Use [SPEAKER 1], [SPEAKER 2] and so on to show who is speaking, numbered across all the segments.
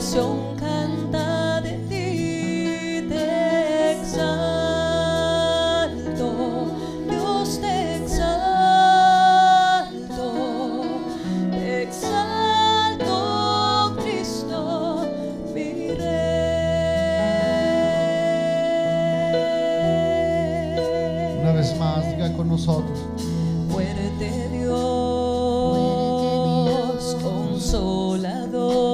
[SPEAKER 1] corazón canta de ti, te exalto, Dios te exalto, te exalto, Cristo, mi Rey.
[SPEAKER 2] Una vez más, diga con nosotros.
[SPEAKER 1] Fuerte Dios, consolador.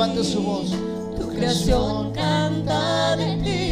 [SPEAKER 2] elevando su voz.
[SPEAKER 1] Tu creación canta de ti.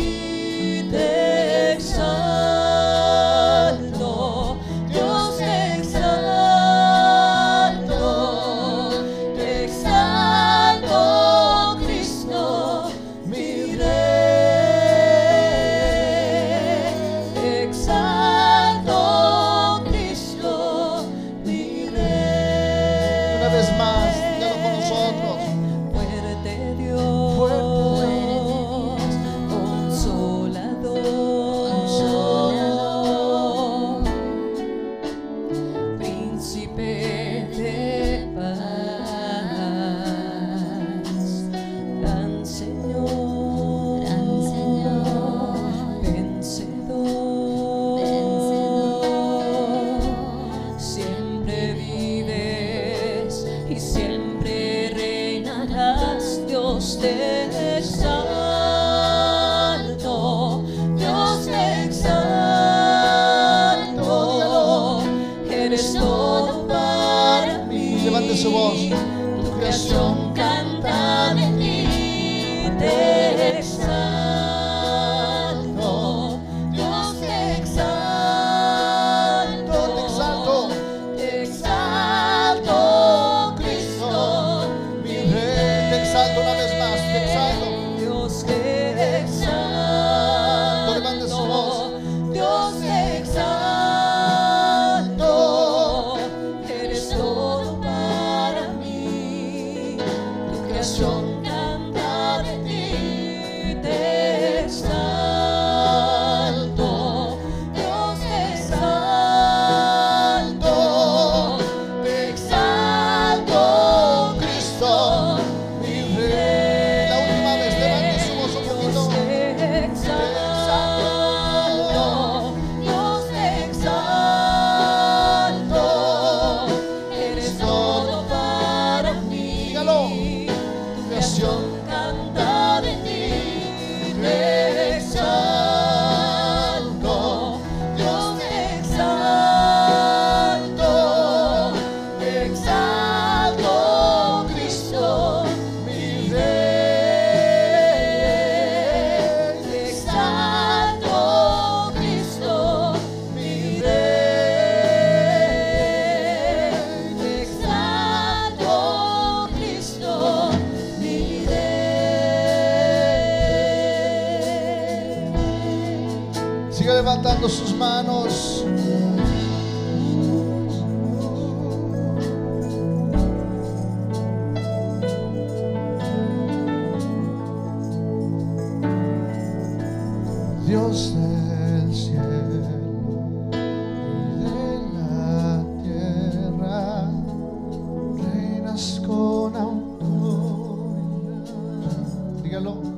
[SPEAKER 2] Sígalo.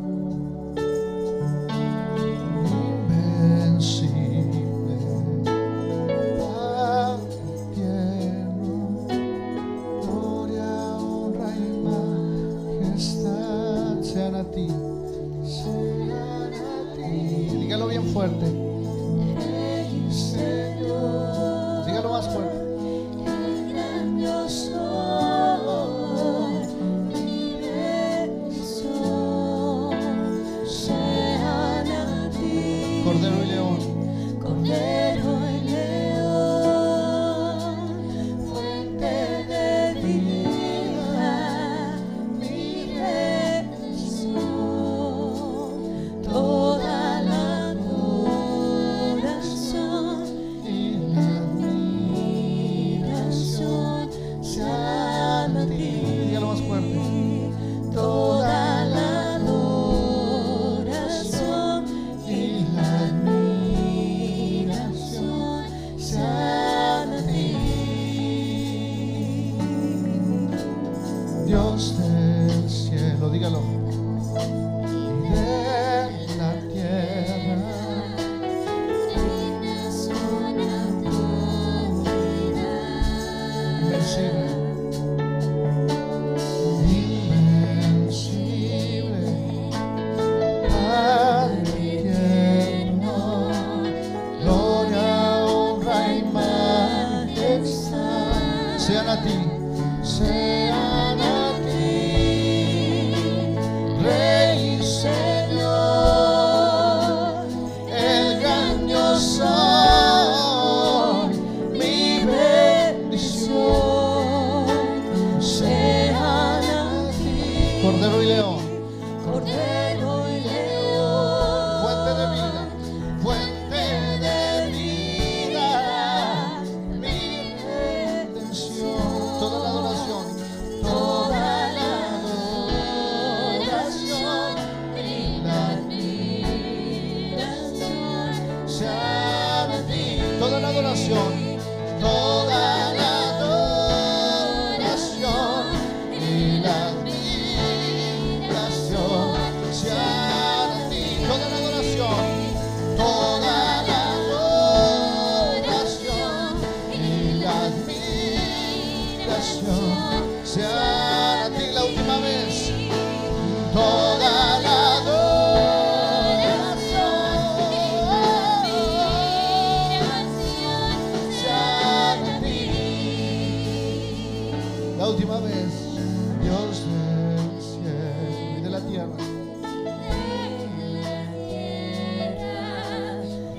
[SPEAKER 2] última vez.
[SPEAKER 1] Dios
[SPEAKER 2] del cielo y de la tierra.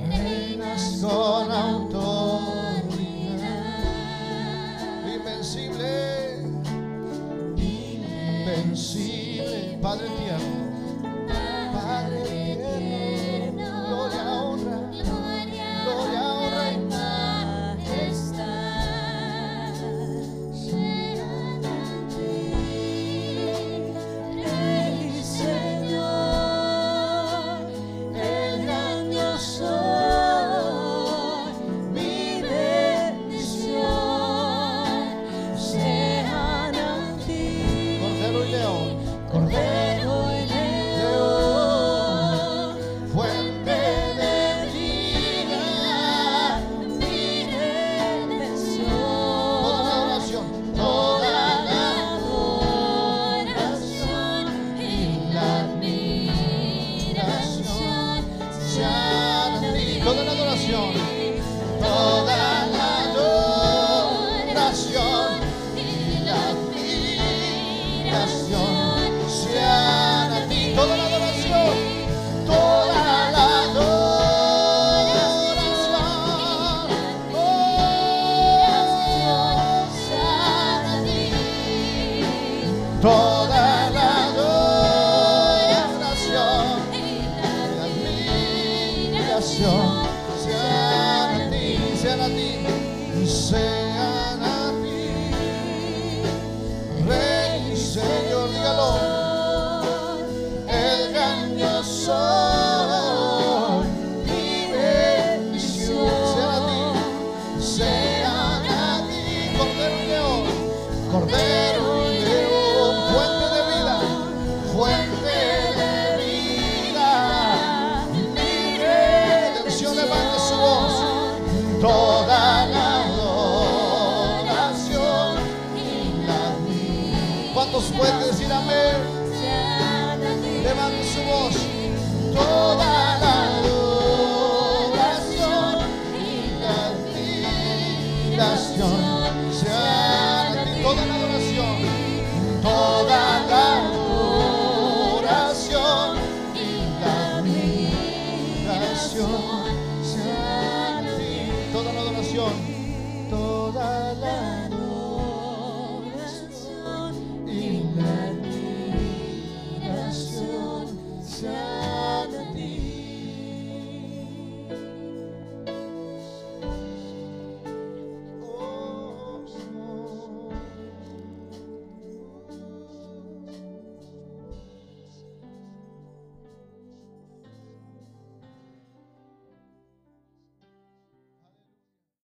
[SPEAKER 2] Reinas con autoridad. Invencible. Invencible. Padre tierra.